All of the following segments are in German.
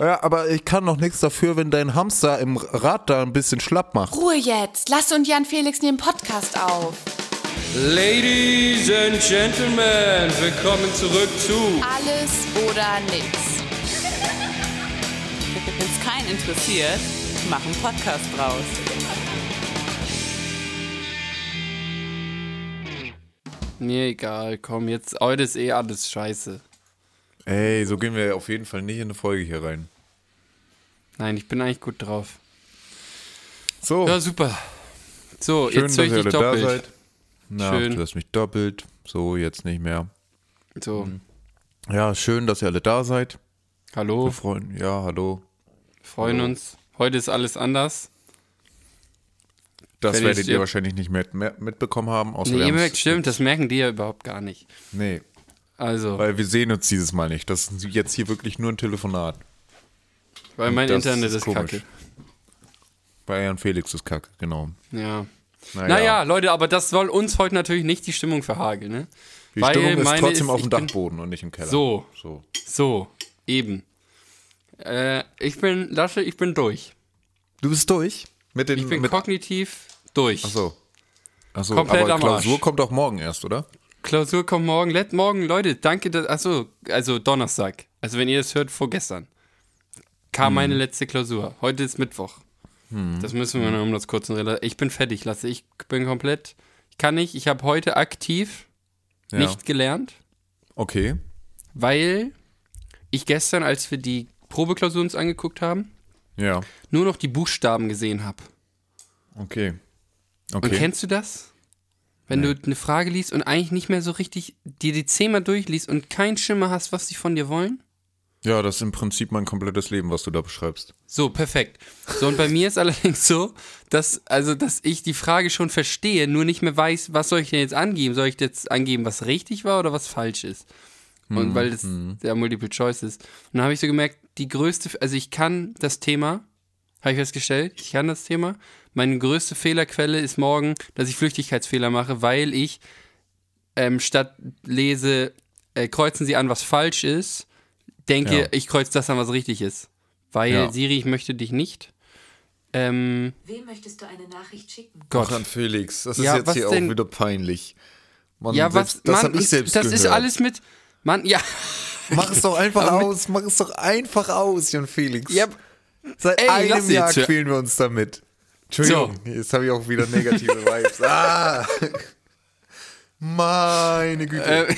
Ja, aber ich kann noch nichts dafür, wenn dein Hamster im Rad da ein bisschen schlapp macht. Ruhe jetzt. Lass und Jan Felix nehmen Podcast auf. Ladies and Gentlemen, willkommen zurück zu Alles oder nix. Wenn es keinen interessiert, mach einen Podcast draus. Mir egal, komm, jetzt, heute ist eh alles scheiße. Ey, so gehen wir auf jeden Fall nicht in eine Folge hier rein. Nein, ich bin eigentlich gut drauf. So, Ja, super. So, schön, jetzt dass höre ich ihr dich alle da doppelt. seid. Na, Schön. du hörst mich doppelt. So, jetzt nicht mehr. So, Mhm. Ja, schön, dass ihr alle da seid. hallo, Wir freuen, ja, hallo. freuen uns. Heute ist alles anders. Das Wenn werdet ihr wahrscheinlich nicht mehr, mitbekommen haben. Außer Nee, wir merkt, stimmt, das merken die ja überhaupt gar nicht. Nee, Also, weil, weil wir sehen uns dieses Mal nicht. Das ist jetzt hier wirklich nur ein Telefonat. mein das Internet ist ist, kacke. Bei Jan Felix ist kacke, genau. Ja. Naja, Naja, Leute, aber das soll uns heute natürlich nicht die Stimmung verhageln, ne? die weil Stimmung ist meine trotzdem ist- auf dem Dachboden und nicht im Keller. So. so. So, eben. Äh, ich bin, Lasche, ich bin durch. Du bist durch? Mit den, Ich bin mit, kognitiv durch. Achso. Achso, Komplett aber am Klausur Arsch. kommt auch morgen erst, oder? Klausur kommt morgen. Let morgen, Leute, danke. Dass, achso, also Donnerstag. Also wenn ihr es hört, vorgestern. Kam Hm. meine letzte Klausur. Heute ist Mittwoch. Das müssen wir noch um das kurz und relativ. Ich bin fertig, Lasse. Ich bin komplett. Ich kann nicht. Ich habe heute aktiv Ja. nicht gelernt, Okay. weil ich gestern, als wir die Probeklausur uns angeguckt haben, Ja. nur noch die Buchstaben gesehen habe. Okay. Und Okay. kennst du das? Wenn du eine Frage liest und eigentlich nicht mehr so richtig dir die zehnmal durchliest und keinen Schimmer hast, was sie von dir wollen? Ja, das ist im Prinzip mein komplettes Leben, was du da beschreibst. So, perfekt. So, und bei mir ist allerdings so, dass, also, dass ich die Frage schon verstehe, nur nicht mehr weiß, was soll ich denn jetzt angeben? Soll ich jetzt angeben, was richtig war oder was falsch ist? Und weil das der Multiple Choice ist. Und dann habe ich so gemerkt, die größte, also ich kann das Thema, habe ich festgestellt, ich kann das Thema. Meine größte Fehlerquelle ist morgen, dass ich Flüchtigkeitsfehler mache, weil ich ähm, statt lese, äh, kreuzen Sie an, was falsch ist, denke, Ja. ich kreuze das an, was richtig ist. Weil, Ja. Siri, ich möchte dich nicht. Ähm, Wem möchtest du eine Nachricht schicken? Gott. Ach, Felix, das ist Ja, jetzt was hier denn? auch wieder peinlich. Mann, ja, was, selbst, das Mann, hab ich selbst das gehört. ist alles mit, Mann, ja, Mach es doch einfach aus, mach es doch einfach aus, Jan Felix. ja, Seit Ey, einem Jahr quälen wir uns damit. Entschuldigung, jetzt habe ich auch wieder negative Vibes. Ah! Meine Güte. äh,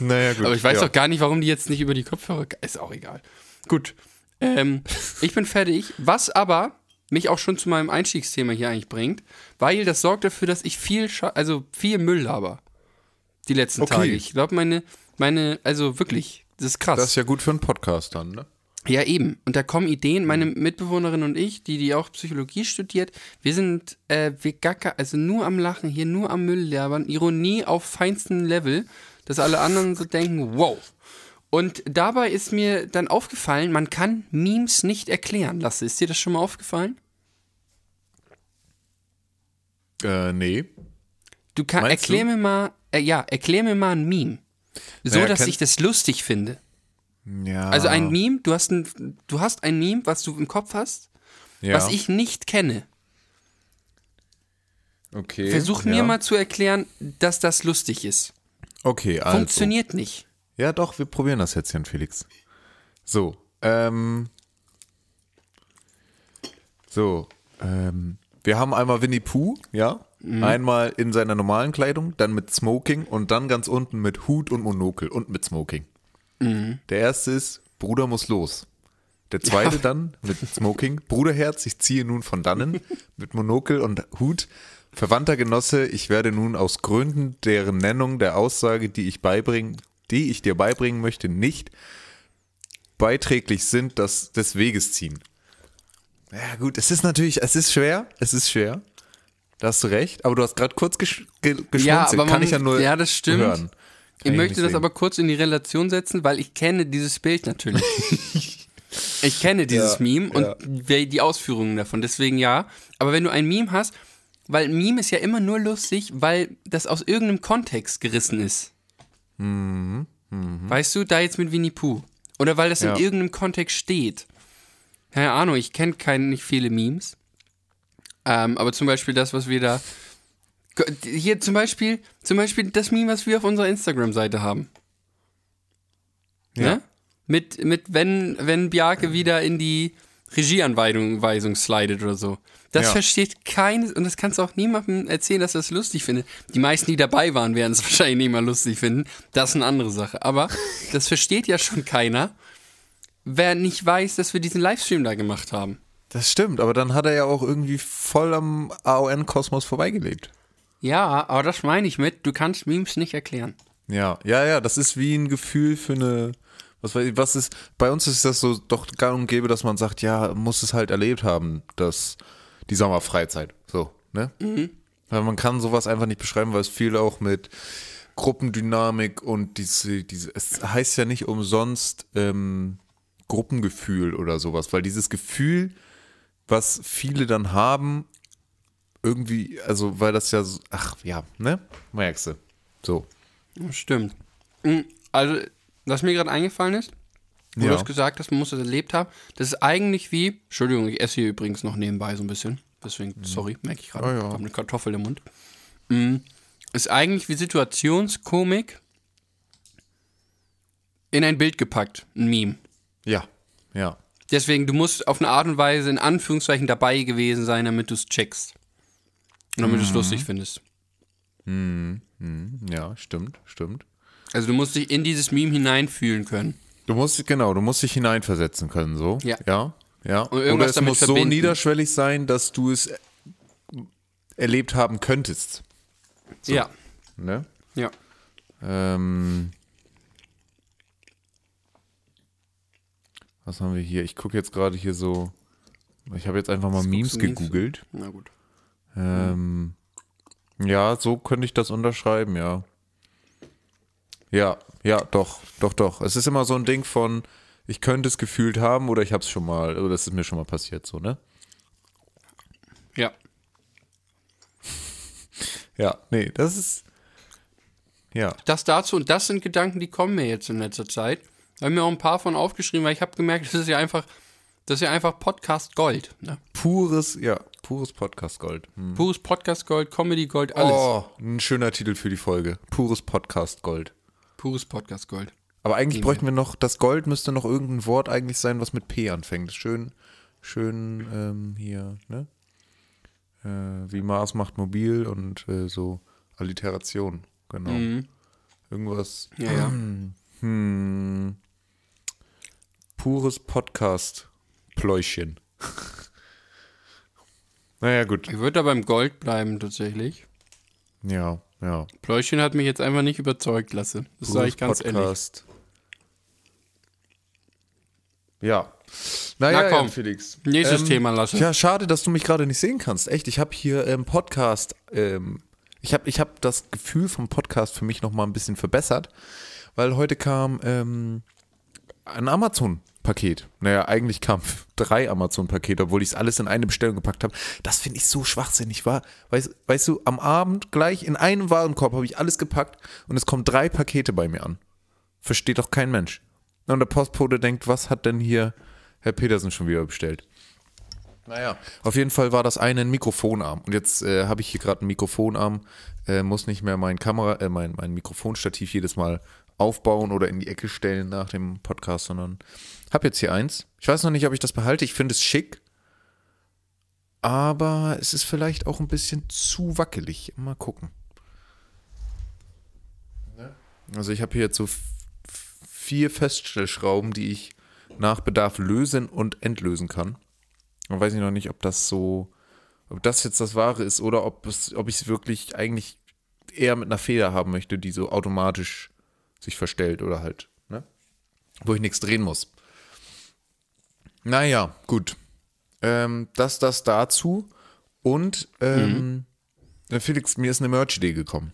naja, gut. aber ich weiß ja. doch gar nicht, warum die jetzt nicht über die Kopfhörer, ist auch egal. Gut, ähm, ich bin fertig, was aber mich auch schon zu meinem Einstiegsthema hier eigentlich bringt, weil das sorgt dafür, dass ich viel, Scha also viel Müll habe. Die letzten Okay. Tage. Ich glaube, meine, meine, also wirklich, das ist krass. Das ist ja gut für einen Podcast dann, ne? Ja, eben. Und da kommen Ideen. Meine Mitbewohnerin und ich, die, die auch Psychologie studiert, wir sind äh, wir gacker, also nur am Lachen, hier nur am Müll labern, Ironie auf feinstem Level, dass alle anderen so denken, wow. Und dabei ist mir dann aufgefallen, man kann Memes nicht erklären. Lasse, ist dir das schon mal aufgefallen? Äh, nee. Du kannst, erklär du? mir mal, äh, ja, erklär mir mal ein Meme. So, Naja, dass ich das lustig finde. Ja. Also ein Meme, du hast ein, du hast ein Meme, was du im Kopf hast, ja. was ich nicht kenne. Okay. Versuch ja. mir mal zu erklären, dass das lustig ist. Okay, also. Funktioniert nicht. Ja, doch, wir probieren das jetzt, Jan Felix. So, ähm. So, ähm. Wir haben einmal Winnie Pooh, ja? Mhm. Einmal in seiner normalen Kleidung, dann mit Smoking und dann ganz unten mit Hut und Monokel und mit Smoking. Mhm. Der erste ist, Bruder muss los. Der zweite dann mit Smoking, Bruderherz, ich ziehe nun von dannen, mit Monokel und Hut. Verwandter Genosse, ich werde nun aus Gründen deren Nennung der Aussage, die ich beibringen, die ich dir beibringen möchte, nicht beiträglich sind, das des Weges ziehen. Ja gut, es ist natürlich, es ist schwer, es ist schwer. Da hast du recht, aber du hast gerade kurz gesch ge geschmunzelt. Ja, aber Kann man- ich ja nur ja, das stimmt. hören. Ich möchte das aber kurz in die Relation setzen, weil ich kenne dieses Bild natürlich. ich kenne dieses Ja, Meme und ja. die Ausführungen davon. Deswegen ja. Aber wenn du ein Meme hast, weil ein Meme ist ja immer nur lustig, weil das aus irgendeinem Kontext gerissen ist. Weißt du, da jetzt mit Winnie Pooh. Oder weil das Ja. in irgendeinem Kontext steht. keine Ahnung, ich kenne keine, nicht viele Memes. Ähm, aber zum Beispiel das, was wir da. Hier zum Beispiel, zum Beispiel das Meme, was wir auf unserer Instagram-Seite haben. Ja. Ne? Mit, mit wenn, wenn Bjarke wieder in die Regieanweisung slidet oder so. Das Ja. versteht keines, und das kannst du auch niemandem erzählen, dass er das lustig findet. Die meisten, die dabei waren, werden es wahrscheinlich nicht mal lustig finden. Das ist eine andere Sache. Aber das versteht ja schon keiner, wer nicht weiß, dass wir diesen Livestream da gemacht haben. Das stimmt, aber dann hat er ja auch irgendwie voll am AON-Kosmos vorbeigelebt. Ja, aber das meine ich mit, du kannst Memes nicht erklären. Ja, ja, ja, das ist wie ein Gefühl für eine, was was ist, bei uns ist das so doch gang und gäbe, dass man sagt, ja, muss es halt erlebt haben, dass die Sommerfreizeit, so, ne? Weil man kann sowas einfach nicht beschreiben, weil es viel auch mit Gruppendynamik und diese, diese, es heißt ja nicht umsonst ähm, Gruppengefühl oder sowas, weil dieses Gefühl, was viele dann haben, irgendwie, also weil das ja, so, ach ja, ne? Merkst du. So. Stimmt. Mm, Also, was mir gerade eingefallen ist, wo Ja. du hast gesagt hast, man muss das erlebt haben, das ist eigentlich wie, Entschuldigung, ich esse hier übrigens noch nebenbei so ein bisschen, deswegen, sorry, merke ich gerade, Ah, ja. ich habe eine Kartoffel im Mund. Mm, Ist eigentlich wie Situationskomik in ein Bild gepackt, ein Meme. Ja, ja. Deswegen, du musst auf eine Art und Weise in Anführungszeichen dabei gewesen sein, damit du es checkst. Damit du es lustig findest. Ja, stimmt, stimmt. Also du musst dich in dieses Meme hineinfühlen können. Du musst, genau, du musst dich hineinversetzen können, so. Ja. Ja, ja. Und irgendwas Oder es damit muss so verbinden. niederschwellig sein, dass du es erlebt haben könntest. Ja. Ne? Ja. Ähm, was haben wir hier? Ich gucke jetzt gerade hier so. Ich habe jetzt einfach mal Memes? gegoogelt. Na gut. Ähm, ja, so könnte ich das unterschreiben, ja. Ja, ja, doch, doch, doch. Es ist immer so ein Ding von, ich könnte es gefühlt haben oder ich habe es schon mal, oder das ist mir schon mal passiert, so, ne? Ja. Ja, nee, das ist, ja, Das dazu und das sind Gedanken, die kommen mir jetzt in letzter Zeit. Da habe mir auch ein paar von aufgeschrieben, weil ich habe gemerkt, das ist ja einfach, das ist ja einfach Podcast Gold. Ne? Pures, ja, pures Podcast-Gold. Hm. Pures Podcast Gold, Comedy Gold, alles. Oh, ein schöner Titel für die Folge. Pures Podcast-Gold. Pures Podcast Gold. Aber eigentlich bräuchten wir noch, das Gold müsste noch irgendein Wort eigentlich sein, was mit P anfängt. Schön, schön ähm, hier, ne? Äh, wie Mars macht mobil und äh, so Alliteration, genau. Irgendwas. Ja, ja. Hm, pures Podcast-Pläuschen. Naja, gut. Ich würde da beim Gold bleiben, tatsächlich. Ja, ja. Pläuschen hat mich jetzt einfach nicht überzeugt, Lasse. Das sage ich ganz ehrlich. Podcast. Ja. Naja, Na komm. ja, Felix. Nächstes Ähm, Thema, Lasse. Ja, schade, dass du mich gerade nicht sehen kannst. Echt, ich habe hier im Podcast, ähm, ich habe ich hab das Gefühl vom Podcast für mich nochmal ein bisschen verbessert, weil heute kam ähm, ein Amazon-Paket. Naja, eigentlich kamen drei Amazon-Pakete, obwohl ich es alles in eine Bestellung gepackt habe. Das finde ich so schwachsinnig, war. Weißt, weißt du, am Abend gleich in einem Warenkorb habe ich alles gepackt und es kommen drei Pakete bei mir an. Versteht doch kein Mensch. Und der Postbote denkt, was hat denn hier Herr Petersen schon wieder bestellt? Naja, auf jeden Fall war das eine ein Mikrofonarm. Und jetzt äh, habe ich hier gerade einen Mikrofonarm, äh, muss nicht mehr mein Kamera, äh, mein, mein Mikrofonstativ jedes Mal aufbauen oder in die Ecke stellen nach dem Podcast, sondern habe jetzt hier eins. Ich weiß noch nicht, ob ich das behalte. Ich finde es schick. Aber es ist vielleicht auch ein bisschen zu wackelig. Mal gucken. Also ich habe hier jetzt so vier Feststellschrauben, die ich nach Bedarf lösen und entlösen kann. Und weiß ich noch nicht, ob das so, ob das jetzt das Wahre ist oder ob es, ob ich es wirklich eigentlich eher mit einer Feder haben möchte, die so automatisch sich verstellt oder halt, ne? Wo ich nichts drehen muss. Naja, gut. Ähm, das, das dazu. Und ähm, äh, Felix, mir ist eine Merch-Idee gekommen.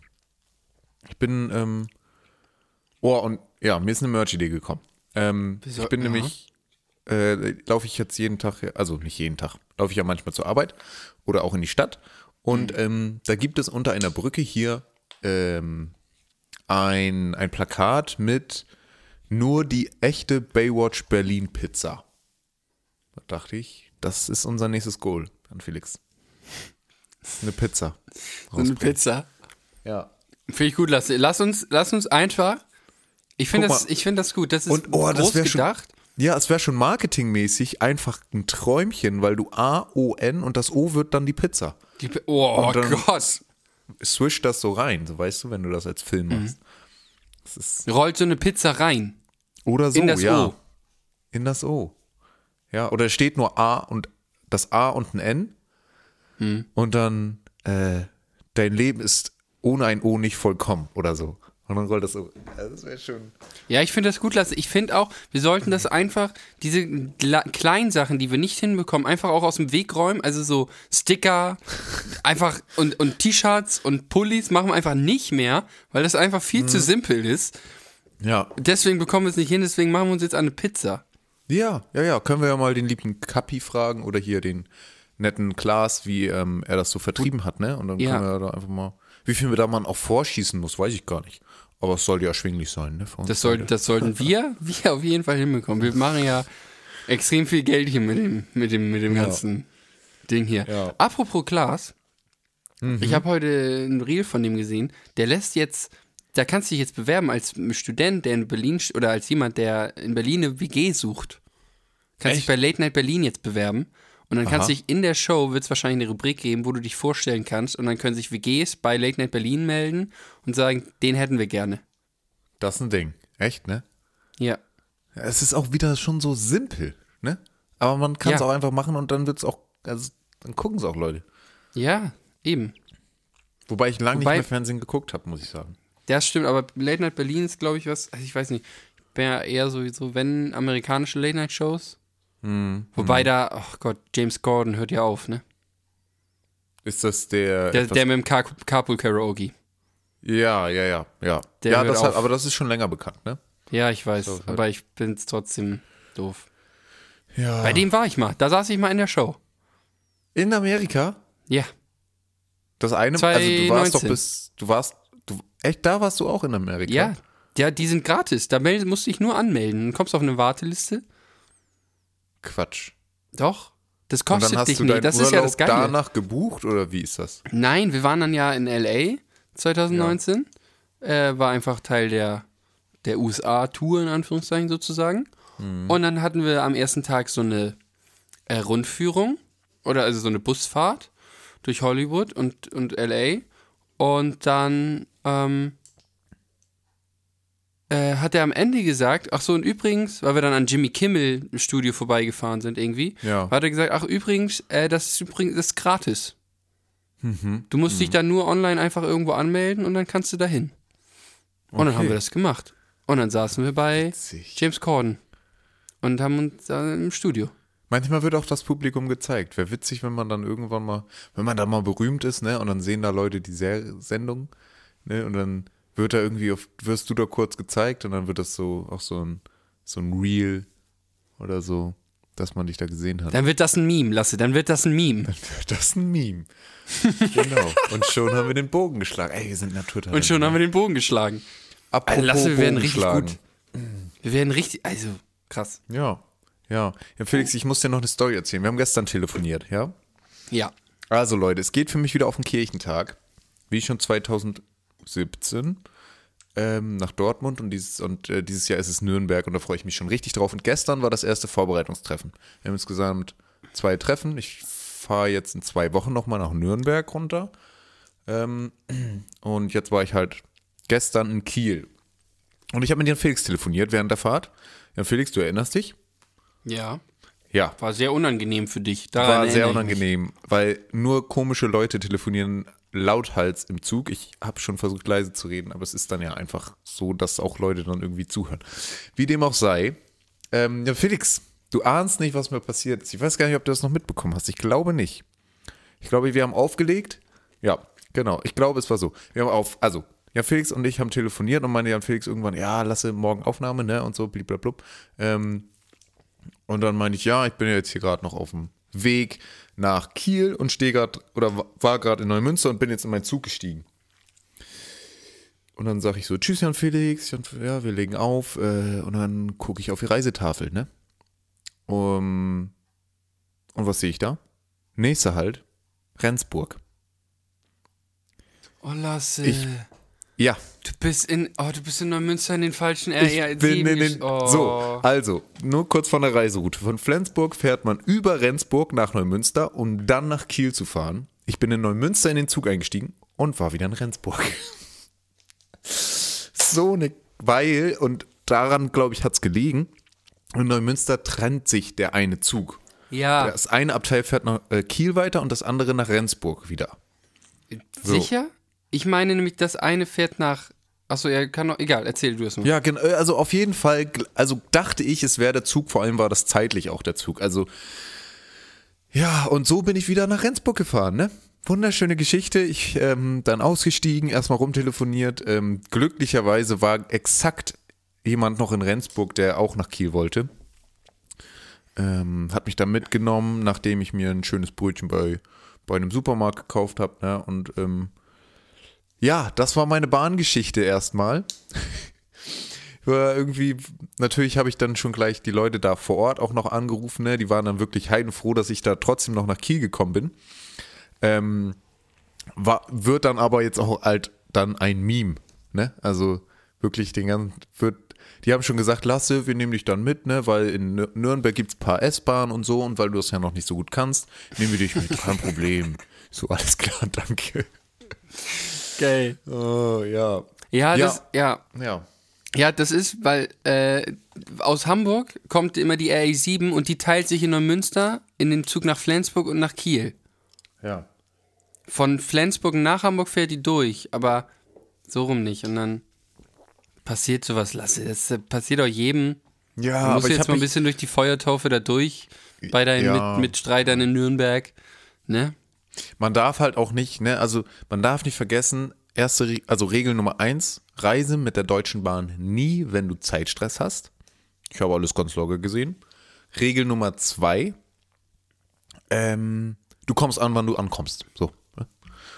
Ich bin, ähm, oh, und ja, mir ist eine Merch-Idee gekommen. Ähm, ich bin Ja. nämlich, äh, laufe ich jetzt jeden Tag, also nicht jeden Tag, laufe ich ja manchmal zur Arbeit oder auch in die Stadt. Und Mhm. ähm, da gibt es unter einer Brücke hier ähm, ein, ein Plakat mit nur die echte Baywatch Berlin Pizza. Da dachte ich, das ist unser nächstes Goal an Felix. Eine Pizza. Eine Pizza. Ja. Finde ich gut, lass, lass uns, lass uns einfach. Ich finde das, ich finde das gut. Das ist Und, oh, das groß schon- gedacht. Ja, es wäre schon marketingmäßig einfach ein Träumchen, weil du A, O, N und das O wird dann die Pizza. Die, oh, dann- Gott. Swish das so rein, so weißt du, wenn du das als Film Mhm. machst. Ist, Rollt so eine Pizza rein. oder so, In das ja. O. In das O. Ja, oder steht nur A und das A und ein N. Hm. Und dann, äh, dein Leben ist ohne ein O nicht vollkommen oder so. Und dann rollt das so. Ja, das wäre schon. Ja, ich finde das gut, Lasse. Ich finde auch, wir sollten das einfach, diese kleinen Sachen, die wir nicht hinbekommen, einfach auch aus dem Weg räumen. Also so Sticker, einfach und, und T-Shirts und Pullis machen wir einfach nicht mehr, weil das einfach viel Mhm. zu simpel ist. Ja. Deswegen bekommen wir es nicht hin, deswegen machen wir uns jetzt eine Pizza. Ja, ja, ja. Können wir ja mal den lieben Kapi fragen oder hier den netten Klaas, wie ähm, er das so vertrieben hat, ne? Und dann Ja. können wir da einfach mal. Wie viel wir da man auch vorschießen muss, weiß ich gar nicht. Aber es sollte ja erschwinglich sein, ne? Das, soll, das sollten wir, wir auf jeden Fall hinbekommen. Wir machen ja extrem viel Geld hier mit dem, mit dem, mit dem ganzen Ding hier. Ja. Apropos Klaas, ich habe heute ein Reel von dem gesehen. Der lässt jetzt, da kannst du dich jetzt bewerben als Student, der in Berlin oder als jemand, der in Berlin eine WG sucht. Kannst dich Echt? bei Late Night Berlin jetzt bewerben. Und dann kannst du Aha. dich in der Show, wird es wahrscheinlich eine Rubrik geben, wo du dich vorstellen kannst. Und dann können sich WGs bei Late Night Berlin melden und sagen, den hätten wir gerne. Das ist ein Ding. Echt, ne? Ja. Es ist auch wieder schon so simpel, ne? Aber man kann es Ja. auch einfach machen und dann wird's auch, also dann gucken es auch Leute. Ja, eben. Wobei ich lange nicht mehr Fernsehen geguckt habe, muss ich sagen. Das stimmt, aber Late Night Berlin ist, glaube ich, was, also ich weiß nicht, ich bin ja eher sowieso, wenn amerikanische Late Night Shows. Hm, Wobei da, ach Gott, James Gordon hört ja auf, ne? Ist das der. Der, der mit dem Car Carpool Karaoke. ja, ja, ja, ja. Der ja, das hat, aber das ist schon länger bekannt, ne? Ja, ich weiß, So, aber ich bin's trotzdem doof. Ja. Bei dem war ich mal, da saß ich mal in der Show. In Amerika? Ja, Das eine, also du warst doch 2019. bis, du warst, du, echt, da warst du auch in Amerika? ja, ja, die sind gratis, da meld, musst du dich nur anmelden. Dann kommst du auf eine Warteliste. Quatsch. Doch, das Und dann kostet hast dich du nicht, das Urlaub ist ja das Geile. danach gebucht oder wie ist das? Nein, wir waren dann ja in LA 2019. Äh, war einfach Teil der, der USA-Tour, in Anführungszeichen sozusagen. Und dann hatten wir am ersten Tag so eine äh, Rundführung oder also so eine Busfahrt durch Hollywood und, und LA. Und dann ähm, äh, hat er am Ende gesagt, ach so, und übrigens, weil wir dann an Jimmy Kimmel im Studio vorbeigefahren sind irgendwie, Ja. hat er gesagt, ach übrigens, äh, das ist übrigens das ist gratis. Mhm. Du musst dich dann nur online einfach irgendwo anmelden und dann kannst du dahin. Und dann Okay. haben wir das gemacht. Und dann saßen wir bei Witzig. James Corden und haben uns äh, im Studio. Manchmal wird auch das Publikum gezeigt. Wäre witzig, wenn man dann irgendwann mal, wenn man da mal berühmt ist, ne, und dann sehen da Leute die Ser Sendung, ne, und dann wird da irgendwie auf, wirst du da kurz gezeigt und dann wird das so, auch so ein, so ein Reel oder so, dass man dich da gesehen hat. Dann wird das ein Meme, Lasse, dann wird das ein Meme. Das ist ein Meme. genau. Und schon haben wir den Bogen geschlagen. Ey, wir sind Naturtalente. Und schon haben wir den Bogen geschlagen. Apropos Lasse, wir werden richtig schlagen. gut. Wir werden richtig, also krass. Ja, ja. Ja, Felix, ich muss dir noch eine Story erzählen. Wir haben gestern telefoniert, ja? Ja. Also Leute, es geht für mich wieder auf den Kirchentag, wie schon 2017, ähm, nach Dortmund und dieses, und äh, dieses Jahr ist es Nürnberg und da freue ich mich schon richtig drauf. Und gestern war das erste Vorbereitungstreffen. Wir haben insgesamt zwei Treffen. Ich fahre jetzt in zwei Wochen nochmal nach Nürnberg runter. Ähm, und jetzt war ich halt gestern in Kiel. Und ich habe mit Jan Felix telefoniert während der Fahrt. Jan Felix, du erinnerst dich? Ja. Ja, War sehr unangenehm für dich. Daran war sehr unangenehm, weil nur komische Leute telefonieren lauthals im Zug. Ich habe schon versucht, leise zu reden, aber es ist dann ja einfach so, dass auch Leute dann irgendwie zuhören. Wie dem auch sei. Ähm, ja, Felix, du ahnst nicht, was mir passiert ist. Ich weiß gar nicht, ob du das noch mitbekommen hast. Ich glaube nicht. Ich glaube, wir haben aufgelegt. Ja, genau. Ich glaube, es war so. Wir haben auf, also, Jan Felix und ich haben telefoniert und meinte Jan Felix irgendwann, ja, lasse morgen Aufnahme, ne, und so, blablabla. Ähm, und dann meinte ich, ja, ich bin ja jetzt hier gerade noch auf dem Weg nach Kiel und stehe gerade oder wa- war gerade in Neumünster und bin jetzt in meinen Zug gestiegen. Und dann sage ich so, tschüss Jan Felix, Jan, ja, wir legen auf äh, und dann gucke ich auf die Reisetafel, ne? Um, Und was sehe ich da? Nächster Halt, Rendsburg. Oh, Lasse. Ich- Ja, du bist in, oh, du bist in Neumünster in den falschen ich RR bin in den. oh. So, also, nur kurz von der Reiseroute. Von Flensburg fährt man über Rendsburg nach Neumünster, um dann nach Kiel zu fahren. Ich bin in Neumünster in den Zug eingestiegen und war wieder in Rendsburg. so eine, weil, und daran, glaube ich, hat es gelegen, in Neumünster trennt sich der eine Zug. Ja, Das eine Abteil fährt nach äh, Kiel weiter und das andere nach Rendsburg wieder. so. Ich meine nämlich, das eine fährt nach, achso, ja, kann noch, egal, erzähl du es mal. Ja, genau. Also auf jeden Fall, also dachte ich, es wäre der Zug, vor allem war das zeitlich auch der Zug. Also ja, und so bin ich wieder nach Rendsburg gefahren, ne? Wunderschöne Geschichte. Ich ähm, dann ausgestiegen, erstmal rumtelefoniert. Ähm, glücklicherweise war exakt jemand noch in Rendsburg, der auch nach Kiel wollte. Ähm, hat mich dann mitgenommen, nachdem ich mir ein schönes Brötchen bei, bei einem Supermarkt gekauft habe. Ne? Und ähm, ja, das war meine Bahngeschichte erstmal. Irgendwie, natürlich habe ich dann schon gleich die Leute da vor Ort auch noch angerufen, ne? Die waren dann wirklich heidenfroh, dass ich da trotzdem noch nach Kiel gekommen bin. Ähm, war, wird dann aber jetzt auch halt dann ein Meme, ne? Also wirklich den ganzen, wird, die haben schon gesagt, Lasse, wir nehmen dich dann mit, ne? Weil in Nür- Nürnberg gibt es ein paar S-Bahnen und so und weil du das ja noch nicht so gut kannst, nehmen wir dich mit, kein Problem. So, alles klar, danke. Geil. Oh, ja. Ja, das, ja. Ja. Ja, das ist, weil äh, aus Hamburg kommt immer die RE7 und die teilt sich in Neumünster in den Zug nach Flensburg und nach Kiel. Ja. Von Flensburg nach Hamburg fährt die durch, aber so rum nicht. Und dann passiert sowas, Lasse. Das passiert auch jedem. Ja, Du musst aber ich jetzt habe mal ein bisschen durch die Feuertaufe da durch bei deinen Ja. mit, Mitstreitern in Nürnberg. Ne? Man darf halt auch nicht, ne, also man darf nicht vergessen, erste, Re- also Regel Nummer eins, reise mit der Deutschen Bahn nie, wenn du Zeitstress hast. Ich habe alles ganz locker gesehen. Regel Nummer zwei, ähm, du kommst an, wann du ankommst. So. ne?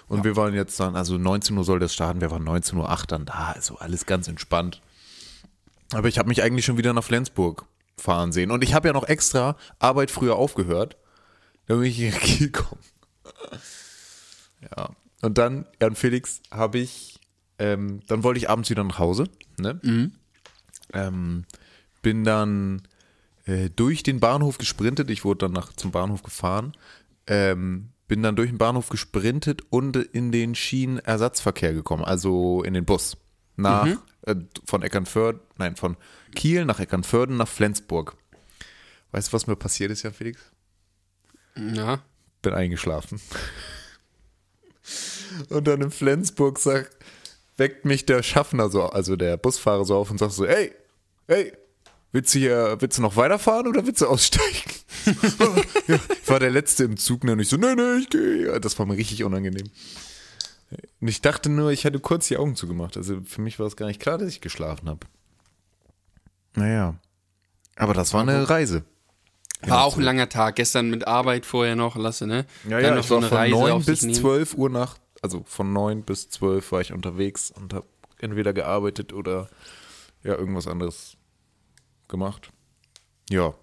Und wir waren jetzt dann, also 19 Uhr soll das starten, wir waren 19.08 Uhr dann da, also alles ganz entspannt. Aber ich habe mich eigentlich schon wieder nach Flensburg fahren sehen. Und ich habe ja noch extra Arbeit früher aufgehört, damit ich in Kiel komme. Ja. Und dann, Jan Felix, habe ich, ähm, dann wollte ich abends wieder nach Hause, ne? Ähm, bin dann äh, durch den Bahnhof gesprintet. Ich wurde dann nach, zum Bahnhof gefahren. Ähm, bin dann durch den Bahnhof gesprintet und in den Schienenersatzverkehr gekommen, also in den Bus. Nach, äh, von Eckernförde, nein, von Kiel nach Eckernförden nach Flensburg. Weißt du, was mir passiert ist, Jan Felix? Ja. Bin eingeschlafen. Und dann in Flensburg sagt, weckt mich der Schaffner so, also der Busfahrer so auf und sagt so, ey, ey, willst du hier, willst du noch weiterfahren oder willst du aussteigen? ja, ich war der Letzte im Zug, ne? und ich so, nee, nee, ich gehe. Das war mir richtig unangenehm. Und ich dachte nur, ich hätte kurz die Augen zugemacht. Also für mich war es gar nicht klar, dass ich geschlafen habe. Naja. Aber das war eine Reise. War auch ein langer Tag. Gestern mit Arbeit vorher noch, Lasse, ne? Ja, Dann ja, noch ich war von 9 auf bis sich nehmen. 12 Uhr nach, also von 9 bis 12 war ich unterwegs und habe entweder gearbeitet oder ja, irgendwas anderes gemacht. Ja.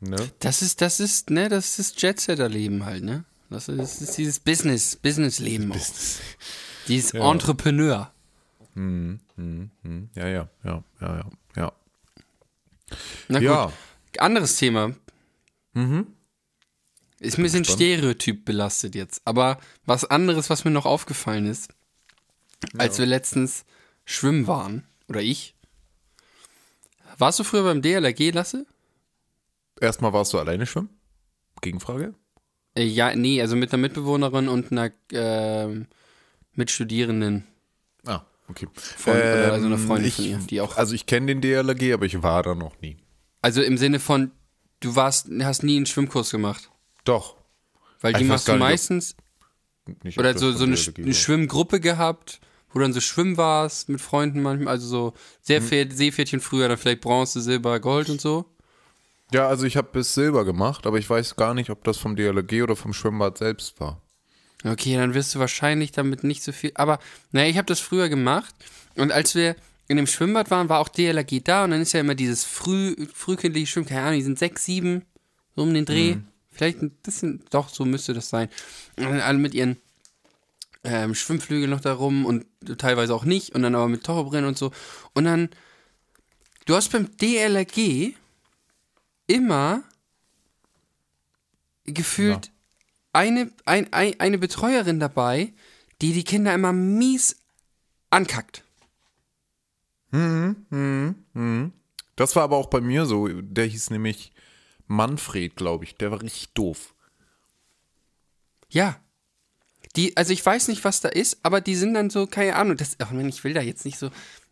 Ne? Das ist, das ist, ne, das ist Jetsetter-Leben halt, ne? Das ist, das ist dieses Business, Business-Leben auch. Dieses Entrepreneur. Hm, Ja, ja, ja, ja, ja, ja. Na gut, Ja, anderes Thema. Ist ein bisschen. Stereotyp belastet jetzt. Aber was anderes, was mir noch aufgefallen ist, als wir letztens schwimmen waren, oder ich. Warst du früher beim DLRG, Lasse? erstmal warst du alleine schwimmen? Gegenfrage? Äh, ja, nee, also mit einer Mitbewohnerin und einer ähm, Mitstudierenden. Ah, okay. Von- oder also eine Freundin ich, von ihr, die auch- Also ich kenne den DLRG, aber ich war da noch nie. Also im Sinne von, du warst, hast nie einen Schwimmkurs gemacht. Doch. Weil Ich die machst du meistens, Nicht, oder so, so eine, eine. Schwimmgruppe gehabt, wo dann so schwimmen warst mit Freunden manchmal, also so sehr viel Seepferdchen früher, dann vielleicht Bronze, Silber, Gold und so. Ja, also ich habe bis Silber gemacht, aber ich weiß gar nicht, ob das vom DLRG oder vom Schwimmbad selbst war. Okay, dann wirst du wahrscheinlich damit nicht so viel. Aber naja, ich habe das früher gemacht und als wir in dem Schwimmbad waren, war auch DLRG da und dann ist ja immer dieses früh, frühkindliche Schwimmen, keine Ahnung, die sind sechs, sieben, so um den Dreh, Vielleicht ein bisschen, doch, so müsste das sein. Und dann alle mit ihren ähm, Schwimmflügeln noch da rum und teilweise auch nicht und dann aber mit Taucherbrillen und so. Und dann, du hast beim DLRG immer gefühlt eine, ein, ein, eine Betreuerin dabei, die die Kinder immer mies ankackt. Das war aber auch bei mir so. Der hieß nämlich Manfred, glaube ich. Der war richtig doof. Ja. Die, also ich weiß nicht, was da ist, aber die sind dann so, keine Ahnung, das, ach man, ich will da jetzt nicht so,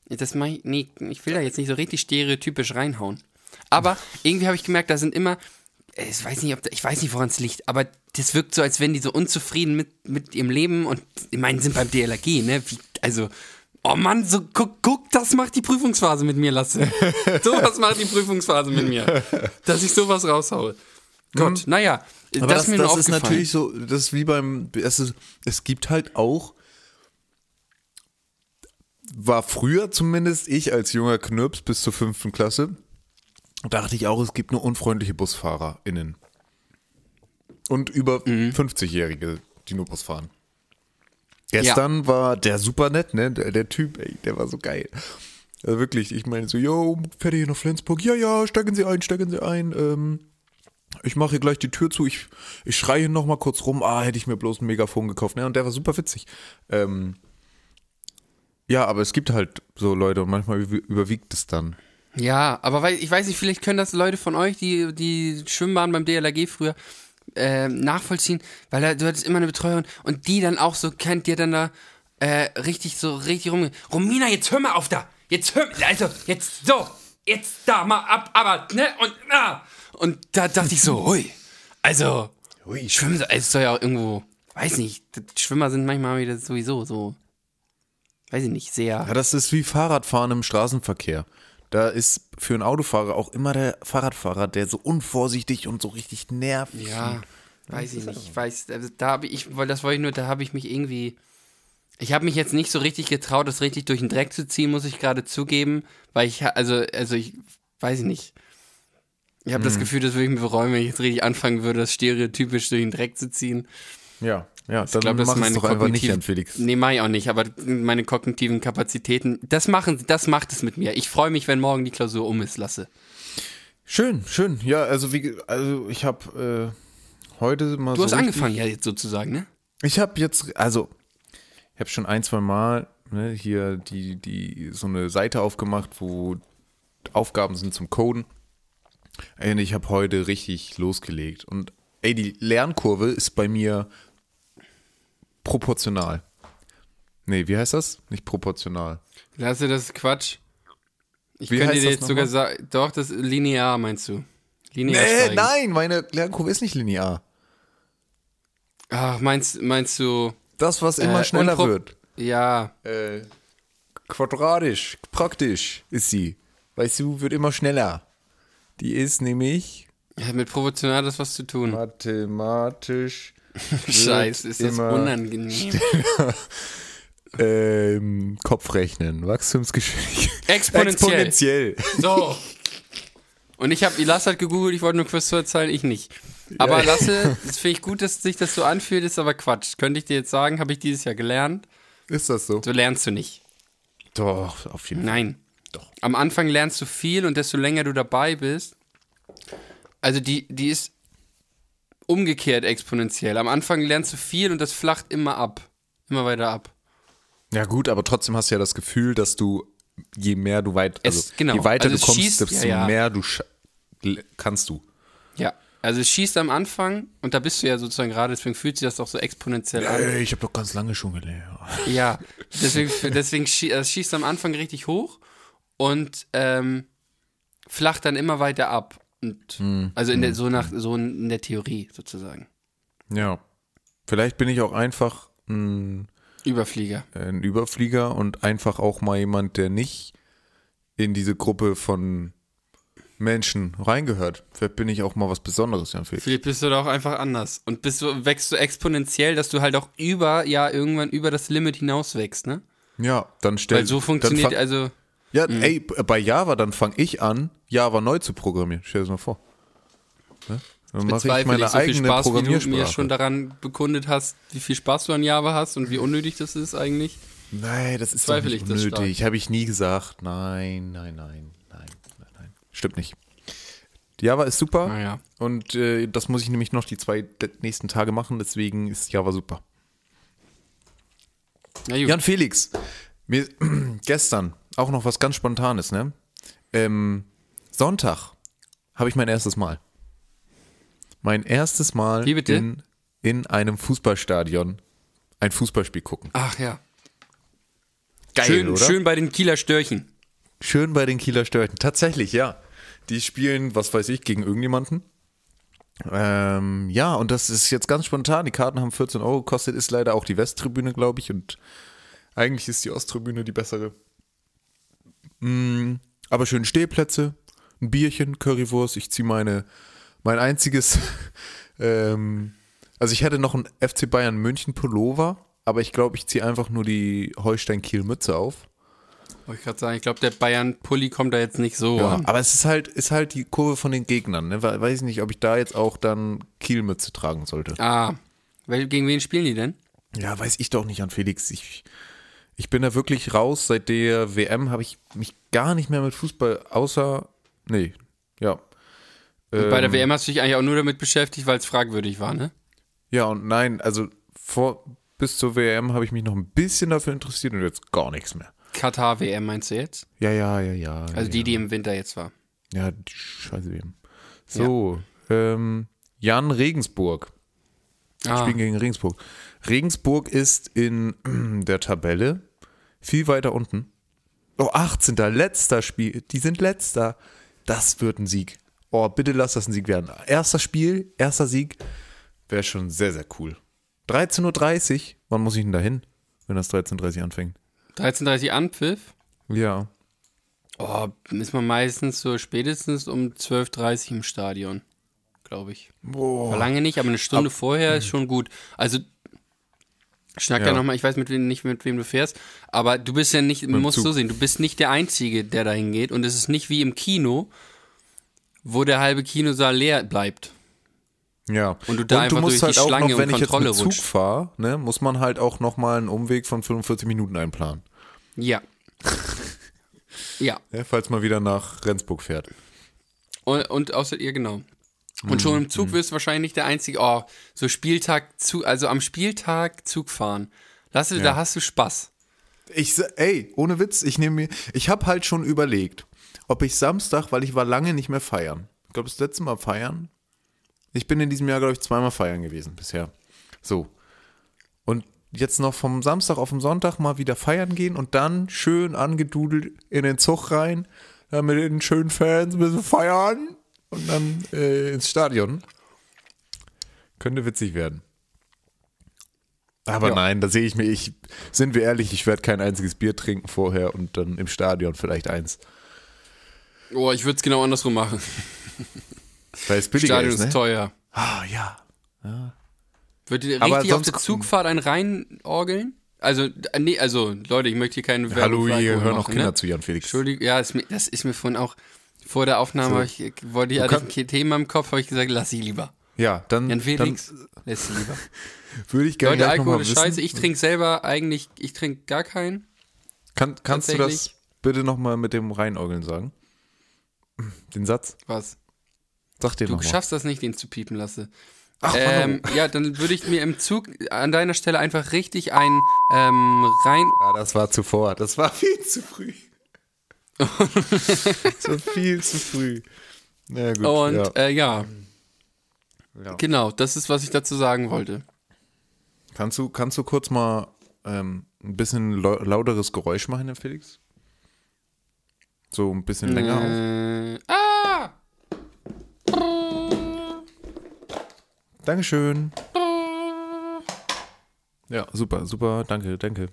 das mach ich, nee, ich will da jetzt nicht so richtig stereotypisch reinhauen. Aber irgendwie habe ich gemerkt, da sind immer, äh, ich weiß nicht, ob, da- ich weiß nicht, woran es liegt, aber das wirkt so, als wenn die so unzufrieden mit, mit ihrem Leben und, ich meine, sind beim DLRG, ne, Wie, also, oh Mann, so, guck, guck, das macht die Prüfungsphase mit mir, Lasse. sowas macht die Prüfungsphase mit mir. Dass ich sowas raushaue. Gott, naja, Aber das, das, ist mir das ist natürlich so, das ist wie beim, es, ist, es gibt halt auch, war früher zumindest ich als junger Knirps bis zur fünften Klasse, dachte ich auch, es gibt nur unfreundliche BusfahrerInnen. Und über Mhm. 50-Jährige, die nur Bus fahren. Gestern war der super nett, ne? Der, der Typ, ey, der war so geil. Also wirklich, ich meine so, yo, fährt ihr hier nach Flensburg? Ja, ja, steigen Sie ein, steigen Sie ein. Ähm, ich mache hier gleich die Tür zu, ich, ich schreie hier noch mal kurz rum, ah, hätte ich mir bloß ein Megafon gekauft. Ne? Und der war super witzig. Ähm, ja, aber es gibt halt so Leute und manchmal über- überwiegt es dann. Ja, aber weil, ich weiß nicht, vielleicht können das Leute von euch, die die Schwimmbahn beim DLRG früher ähm, nachvollziehen, weil da, du hattest immer eine Betreuerin und die dann auch so kennt, dir dann da äh, richtig so richtig rum. Romina, jetzt hör mal auf da! Jetzt hör, also jetzt so, jetzt da mal ab, aber ne und ah. Und da dachte ich so, hui, also Schwimmen, es soll ja auch irgendwo, weiß nicht, Schwimmer sind manchmal wieder sowieso so, weiß ich nicht, sehr. Ja, das ist wie Fahrradfahren im Straßenverkehr. Da ist für einen Autofahrer auch immer der Fahrradfahrer, der so unvorsichtig und so richtig nervt. Ja, weiß ich nicht. Ich weiß, also da habe ich, weil das wollte ich nur, da habe ich mich irgendwie. Ich habe mich jetzt nicht so richtig getraut, das richtig durch den Dreck zu ziehen, muss ich gerade zugeben, weil ich, also, also ich weiß ich nicht. Ich habe das Gefühl, das würde ich mir bereuen, wenn ich jetzt richtig anfangen würde, das stereotypisch durch den Dreck zu ziehen. Ja, ja, Ich dann glaube, das meine doch einfach nicht, Jan Felix. Nee, mach ich auch nicht, aber meine kognitiven Kapazitäten, das machen, das macht es mit mir. Ich freue mich, wenn morgen die Klausur um ist, lasse. Schön, schön. Ja, also wie, also ich habe äh, heute mal Du so hast angefangen ja jetzt sozusagen, ne? Ich habe jetzt, also, ich habe schon ein, zwei Mal ne, hier die, die, so eine Seite aufgemacht, wo Aufgaben sind zum Coden. Und ich habe heute richtig losgelegt. Und ey, die Lernkurve ist bei mir proportional. Nee, wie heißt das? Nicht proportional. Lasse, das Quatsch. Ich Wie könnte dir jetzt sogar sagen, doch, das ist linear, meinst du? Linear Nee, steigen. nein, meine Lernkurve ist nicht linear. Ach, meinst, meinst du, Das, was immer Äh, schneller wird. ja, Äh, quadratisch, praktisch ist sie. Weißt du, wird immer schneller. Die ist nämlich hat mit proportional das was zu tun. mathematisch Scheiße, ist das unangenehm. ähm, Kopfrechnen, Wachstumsgeschwindigkeit. Exponentiell. Exponentiell. So. Und ich habe, Lasse hat gegoogelt, ich wollte nur kurz zu erzählen, ich nicht. Aber Lasse, das finde ich gut, dass sich das so anfühlt, ist aber Quatsch. Könnte ich dir jetzt sagen, habe ich dieses Jahr gelernt. Ist das so? So lernst du nicht. Doch, auf jeden Fall. Nein. Doch. Am Anfang lernst du viel und desto länger du dabei bist, also die, die ist umgekehrt exponentiell. Am Anfang lernst du viel und das flacht immer ab. Immer weiter ab. Ja gut, aber trotzdem hast du ja das Gefühl, dass du, je mehr du weit, also Es- genau. je weiter Also du kommst, schießt- desto ja, ja. mehr du kannst du. Ja. Also es schießt am Anfang und da bist du ja sozusagen gerade, deswegen fühlt sich das auch so exponentiell an. Ey, ich habe doch ganz lange schon gelernt. Ja, deswegen, deswegen schie es schießt am Anfang richtig hoch und ähm, flacht dann immer weiter ab. Und, Hm, also in der, so nach so in der Theorie sozusagen. Ja. Vielleicht bin ich auch einfach ein, Überflieger. ein Überflieger und einfach auch mal jemand, der nicht in diese Gruppe von Menschen reingehört. Vielleicht bin ich auch mal was Besonderes, Jan Felix. Vielleicht bist du da auch einfach anders. Und bist du, wächst du exponentiell, dass du halt auch über, ja, irgendwann über das Limit hinaus wächst, ne? Ja, dann stell Weil so funktioniert, also, Ja, ey, bei Java, dann fange ich an, Java neu zu programmieren. Stell dir das mal vor. Dann mache ich meine ich so eigene Spaß, wie du mir Programmiersprache. schon daran bekundet hast, wie viel Spaß du an Java hast und wie unnötig das ist eigentlich. Nein, das ist Zweifle nicht unnötig. Habe ich nie gesagt. Nein, nein, nein, nein, nein, nein. Stimmt nicht. Java ist super Naja. und äh, das muss ich nämlich noch die zwei nächsten Tage machen, deswegen ist Java super. Jan Felix, mir, gestern auch noch was ganz Spontanes, ne? Ähm, Sonntag habe ich mein erstes Mal. Mein erstes Mal Wie bitte? In, in einem Fußballstadion ein Fußballspiel gucken. Ach ja. Geil, schön, oder? schön bei den Kieler Störchen. Schön bei den Kieler Störchen. Tatsächlich, ja. Die spielen, was weiß ich, gegen irgendjemanden. Ähm, ja, und das ist jetzt ganz spontan. Die Karten haben 14 Euro gekostet, ist leider auch die Westtribüne, glaube ich. Und eigentlich ist die Osttribüne die bessere. Mm, aber schön Stehplätze, ein Bierchen, Currywurst. Ich ziehe meine, mein einziges, ähm, also ich hätte noch ein FC Bayern München Pullover, aber ich glaube, ich ziehe einfach nur die Holstein Kiel Mütze auf. Wollte ich gerade sagen, ich glaube, der Bayern-Pulli kommt da jetzt nicht so Ja, an. aber es ist halt, ist halt die Kurve von den Gegnern. Ne? We- Weiß ich nicht, ob ich da jetzt auch dann Kielmütze tragen sollte. Ah, gegen wen spielen die denn? Ja, weiß ich doch nicht an Felix. Ich, ich bin da wirklich raus. Seit der WM habe ich mich gar nicht mehr mit Fußball außer. Nee, ja. Und bei der Ähm, WM hast du dich eigentlich auch nur damit beschäftigt, weil es fragwürdig war, ne? Ja, und nein, also vor, bis zur WM habe ich mich noch ein bisschen dafür interessiert und jetzt gar nichts mehr. Katar-WM meinst du jetzt? Ja, ja, ja, ja. Also ja, die, die im Winter jetzt war. Ja, die scheiße WM. So, ähm, Jan Regensburg. Ah, Spielen gegen Regensburg. Regensburg ist in der Tabelle viel weiter unten. Oh, 18. letzter Spiel. Die sind letzter. Das wird ein Sieg. Oh, bitte lass das ein Sieg werden. Erster Spiel, erster Sieg. Wäre schon sehr, sehr cool. 13.30 Uhr. Wann muss ich denn da hin, wenn das 13.30 Uhr anfängt? 13.30 Anpfiff. Ja. Oh, ist man meistens so spätestens um 12.30 im Stadion, glaube ich. War lange nicht, aber eine Stunde vorher ist schon gut. Also, schnack Ja. da nochmal, ich weiß mit wem, nicht, mit wem du fährst, aber du bist ja nicht, man muss Zug. so sehen, du bist nicht der Einzige, der da hingeht und es ist nicht wie im Kino, wo der halbe Kinosaal leer bleibt. Ja. Und du da einfach durch die Schlange noch, und wenn ich jetzt Kontrolle mit Zug fahre, ne, muss man halt auch nochmal einen Umweg von 45 Minuten einplanen. Ja. ja. Ja, falls man wieder nach Rendsburg fährt. Und, und außer ihr, genau. Und schon im Mhm. Zug wirst du wahrscheinlich nicht der Einzige, oh, so Spieltag, Zug, also am Spieltag Zug fahren. Lass du, da hast du Spaß. Ich, ey, ohne Witz, ich nehme mir, ich habe halt schon überlegt, ob ich Samstag, weil ich war lange nicht mehr feiern. Ich glaube, das letzte Mal feiern. Ich bin in diesem Jahr, glaube ich, zweimal feiern gewesen bisher. So. Und jetzt noch vom Samstag auf den Sonntag mal wieder feiern gehen und dann schön angedudelt in den Zug rein, dann mit den schönen Fans ein bisschen feiern und dann äh, ins Stadion. Könnte witzig werden. Aber Ja. nein, da sehe ich mir, ich, sind wir ehrlich, ich werde kein einziges Bier trinken vorher und dann im Stadion vielleicht eins. Oh, ich würde es genau andersrum machen. Weil es billiger Stadion ist, ist ne? teuer. Ah, ja. Würde ihr Aber richtig auf der Zugfahrt einen reinorgeln? Also, äh, nee, also, Leute, ich möchte hier keine Werbung Hallo, hier hören auch machen, Kinder ne? zu, Jan Felix. Entschuldigung, ja, ist mir, das ist mir vorhin auch, vor der Aufnahme hab ich, wollte ich, hatte ich ein Thema im Kopf, habe ich gesagt, lass sie lieber. Ja, dann, Jan dann Felix, lässt sie lieber. würde ich gerne Leute, gleich noch mal Alkohol ist wissen. scheiße. Ich trinke selber eigentlich, ich trinke gar keinen. Kann, kannst du das bitte nochmal mit dem Reinorgeln sagen? Den Satz? Was? Sag dir Du schaffst das nicht, den zu piepen lasse. Ach, Ähm, ja, dann würde ich mir im Zug an deiner Stelle einfach richtig ein ähm, rein. Ja, das war zuvor. Das war viel zu früh. war viel zu früh. Na gut, Und ja. äh, ja, Ja. genau, das ist, was ich dazu sagen wollte. Kannst, du, kannst du kurz mal ähm, ein bisschen lau- lauteres Geräusch machen, Herr Felix? So ein bisschen länger auf. Äh, ah! Dankeschön. Ja, super, super, danke, danke.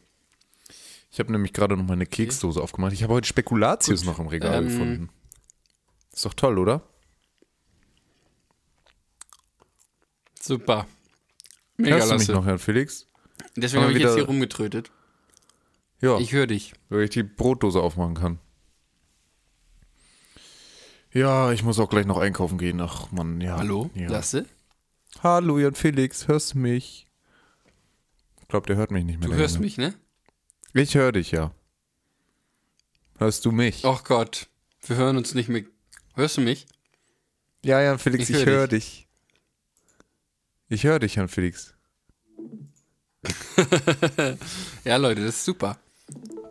Ich habe nämlich gerade noch mal eine Keksdose aufgemacht. Ich habe heute Spekulatius noch im Regal Ähm, gefunden. Ist doch toll, oder? Super. Mega Hörst du mich noch, Herr Felix? Deswegen habe ich jetzt hier rumgetrötet. Ja, Ich höre dich. weil ich die Brotdose aufmachen kann. Ja, ich muss auch gleich noch einkaufen gehen. Ach Mann, ja. Hallo? Ja. Lasse? Hallo, Jan Felix, hörst du mich? Ich glaube, der hört mich nicht mehr. Du hörst Junge. mich, ne? Ich höre dich, ja. Hörst du mich? Ach Gott, wir hören uns nicht mehr. Hörst du mich? Ja, Jan Felix, Ich ich, hör höre dich. Ich höre dich, Jan Felix. Ja, Leute, das ist super.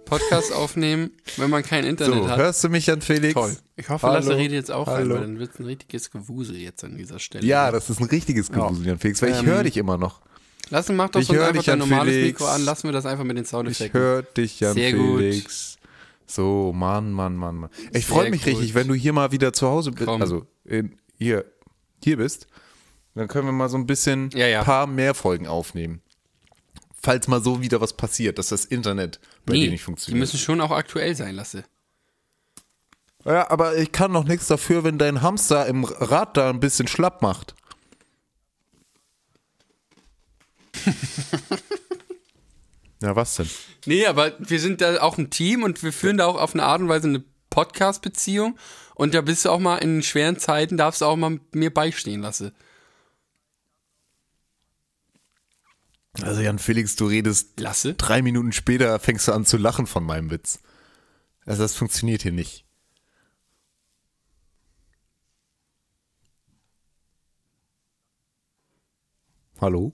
Podcast aufnehmen, wenn man kein Internet So, hat. hörst du mich, Jan Felix? Toll. Ich hoffe, Hallo. Lasse redet jetzt auch rein, Hallo. weil dann wird es ein richtiges Gewusel jetzt an dieser Stelle. Ja, das ist ein richtiges Gewusel, Jan Felix, weil ich Ähm, höre dich immer noch. Lasse, mach doch Ich so hör einfach dein normales Felix. Mikro an, lassen wir das einfach mit den Ich Soundeffekten. höre dich, Jan Sehr gut. Felix. So, Mann, Mann, Mann, Mann. Ich freue mich gut. richtig, wenn du hier mal wieder zu Hause bist. Komm. Also in, hier, hier bist. Dann können wir mal so ein bisschen Ja, ja. paar mehr Folgen aufnehmen. Falls mal so wieder was passiert, dass das Internet bei nee, dir nicht die funktioniert. müssen schon auch aktuell sein, Lasse. Ja, aber ich kann noch nichts dafür, wenn dein Hamster im Rad da ein bisschen schlapp macht. ja, was denn? Nee, aber wir sind da auch ein Team und wir führen da auch auf eine Art und Weise eine Podcast-Beziehung. Und da bist du auch mal in schweren Zeiten, darfst du auch mal mir beistehen lassen. Also Jan Felix, du redest Lasse? drei Minuten später fängst du an zu lachen von meinem Witz. Also das funktioniert hier nicht. Hallo,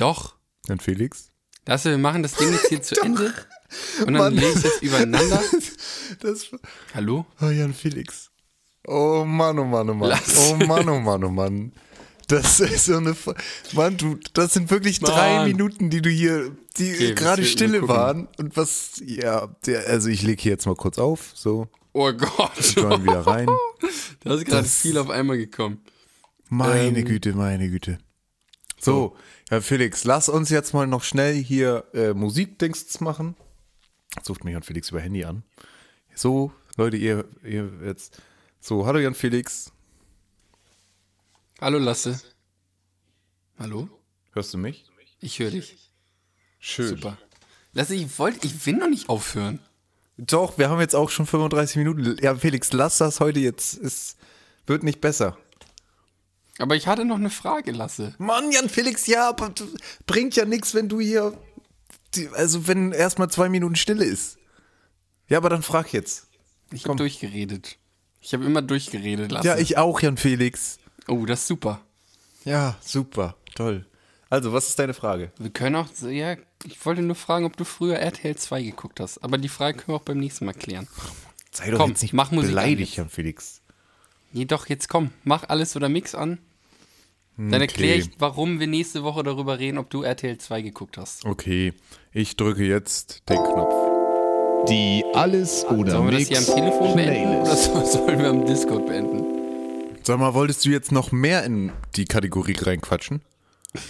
Doch. Jan Felix? Lasse, wir machen das Ding jetzt hier zu Ende. Und dann lege ich das übereinander. Das Hallo? oh, Jan Felix. Oh Mann, oh Mann, oh Mann. Lass. Oh Mann, oh Mann, oh Mann. Das ist so eine. F- Mann, du, das sind wirklich drei Mann. Minuten, die du hier, die Okay, gerade stille waren. Und was, ja, der, also ich lege hier jetzt mal kurz auf, so, Oh Gott. join wieder rein. Da ist gerade Das- viel auf einmal gekommen. Meine Ähm. Güte, meine Güte. So, Herr Felix, lass uns jetzt mal noch schnell hier äh, Musikdings machen. Sucht mich Jan Felix über Handy an. So, Leute, ihr, ihr jetzt. So, hallo Jan Felix. Hallo Lasse. Hallo? Hörst du mich? Ich höre dich. Schön. Super. Lasse, ich wollte, ich will noch nicht aufhören. Doch, wir haben jetzt auch schon 35 Minuten. Ja, Felix, lass das heute jetzt. Es wird nicht besser. Aber ich hatte noch eine Frage, Lasse. Mann, Jan Felix, ja, bringt ja nichts, wenn du hier. Also, wenn erstmal zwei Minuten Stille ist. Ja, aber dann frag jetzt. Ich habe durchgeredet. Ich habe immer durchgeredet, Lasse. Ja, ich auch, Jan Felix. Oh, das ist super. Ja, super, toll. Also, was ist deine Frage? Wir können auch, ja, ich wollte nur fragen, ob du früher RTL 2 geguckt hast. Aber die Frage können wir auch beim nächsten Mal klären. Sei doch Komm, jetzt nicht mach Musik beleidigt. Jan Felix. Nee, doch, jetzt komm, mach alles oder Mix an. Dann erkläre ich, warum wir nächste Woche darüber reden, ob du RTL 2 geguckt hast. Okay, ich drücke jetzt den Knopf. Die Alles oder Sollen wir das hier am Telefon beenden oder Playlist. sollen wir am Discord beenden? Sag mal, wolltest du jetzt noch mehr in die Kategorie reinquatschen?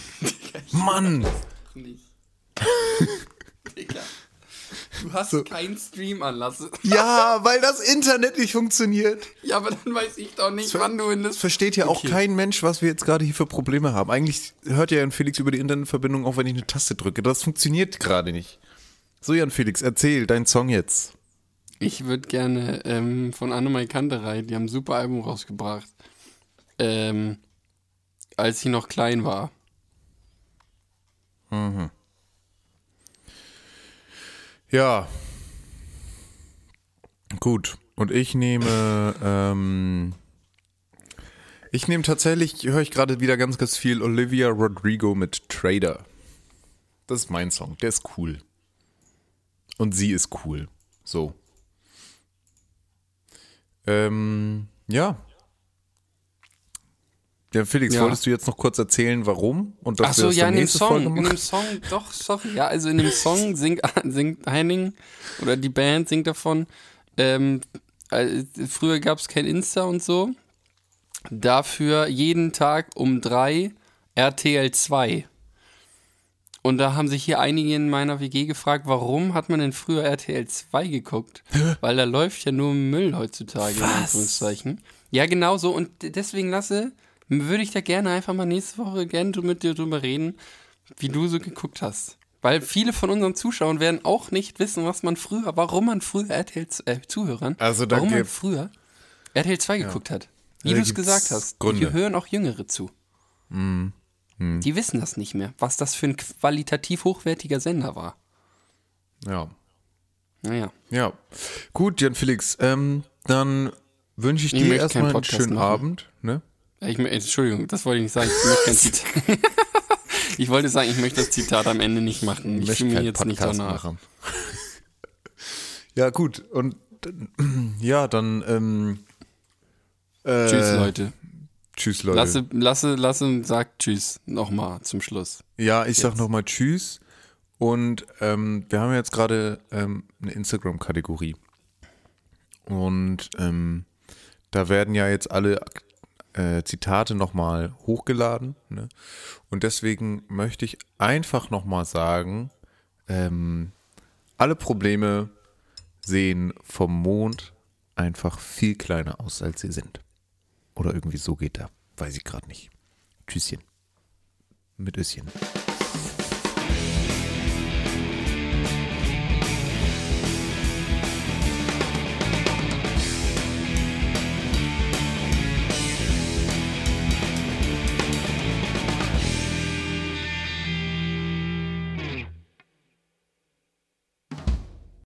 Mann! Du hast keinen Stream anlassen. Ja, weil das Internet nicht funktioniert. Ja, aber dann weiß ich doch nicht, wann du in das. Versteht ja auch kein Mensch, was wir jetzt gerade hier für Probleme haben. Eigentlich hört ja Jan Felix über die Internetverbindung, auch wenn ich eine Taste drücke. Das funktioniert gerade nicht. So, Jan Felix, erzähl deinen Song jetzt. Ich würde gerne ähm, von Annemai Kanterei, die haben ein super Album rausgebracht. Ähm, als ich noch klein war. Ja. Gut. Und ich nehme, ähm, ich nehme tatsächlich, höre ich gerade wieder ganz, ganz viel Olivia Rodrigo mit Trader. Das ist mein Song. Der ist cool. Und sie ist cool. So. Ähm, ja. Ja, Felix, Ja. wolltest du jetzt noch kurz erzählen, warum? Und dass Ach wir so, das ja, in dem Song, in dem Song, doch, sorry, ja, also in dem Song singt, singt Henning oder die Band singt davon, ähm, äh, früher gab es kein Insta und so, dafür jeden Tag um drei RTL 2. Und da haben sich hier einige in meiner WG gefragt, warum hat man denn früher RTL 2 geguckt? Weil da läuft ja nur Müll heutzutage, in Anführungszeichen. Ja, genau so. Und deswegen lasse, würde ich da gerne einfach mal nächste Woche gerne mit dir drüber reden, wie du so geguckt hast. Weil viele von unseren Zuschauern werden auch nicht wissen, was man früher, warum man früher RTL, äh, Zuhörern, Also warum man früher RTL 2 geguckt hat. Wie du es gesagt hast. Gründe. Hier hören auch Jüngere zu. Die wissen das nicht mehr, was das für ein qualitativ hochwertiger Sender war. Ja. Naja. Ja. Gut, Jan Felix, ähm, dann wünsche ich Ich dir erstmal einen schönen machen. Abend. Ne? Ich, Entschuldigung, das wollte ich nicht sagen. Ich, möchte kein Zitat. ich wollte sagen, ich möchte das Zitat am Ende nicht machen. Ich möchte fühle mich jetzt nicht Podcast danach. machen. ja, gut. Und ja, dann ähm, äh, Tschüss, Leute. Tschüss, Leute. Lasse, lasse, lasse, sag Tschüss nochmal zum Schluss. Ja, ich sag nochmal Tschüss. Und ähm, wir haben jetzt gerade ähm, eine Instagram-Kategorie. Und ähm, da werden ja jetzt alle äh, Zitate nochmal hochgeladen. Ne? Und deswegen möchte ich einfach nochmal sagen, ähm, alle Probleme sehen vom Mond einfach viel kleiner aus, als sie sind. Oder irgendwie so geht da. Weiß ich gerade nicht. Tschüsschen. Mit Össchen.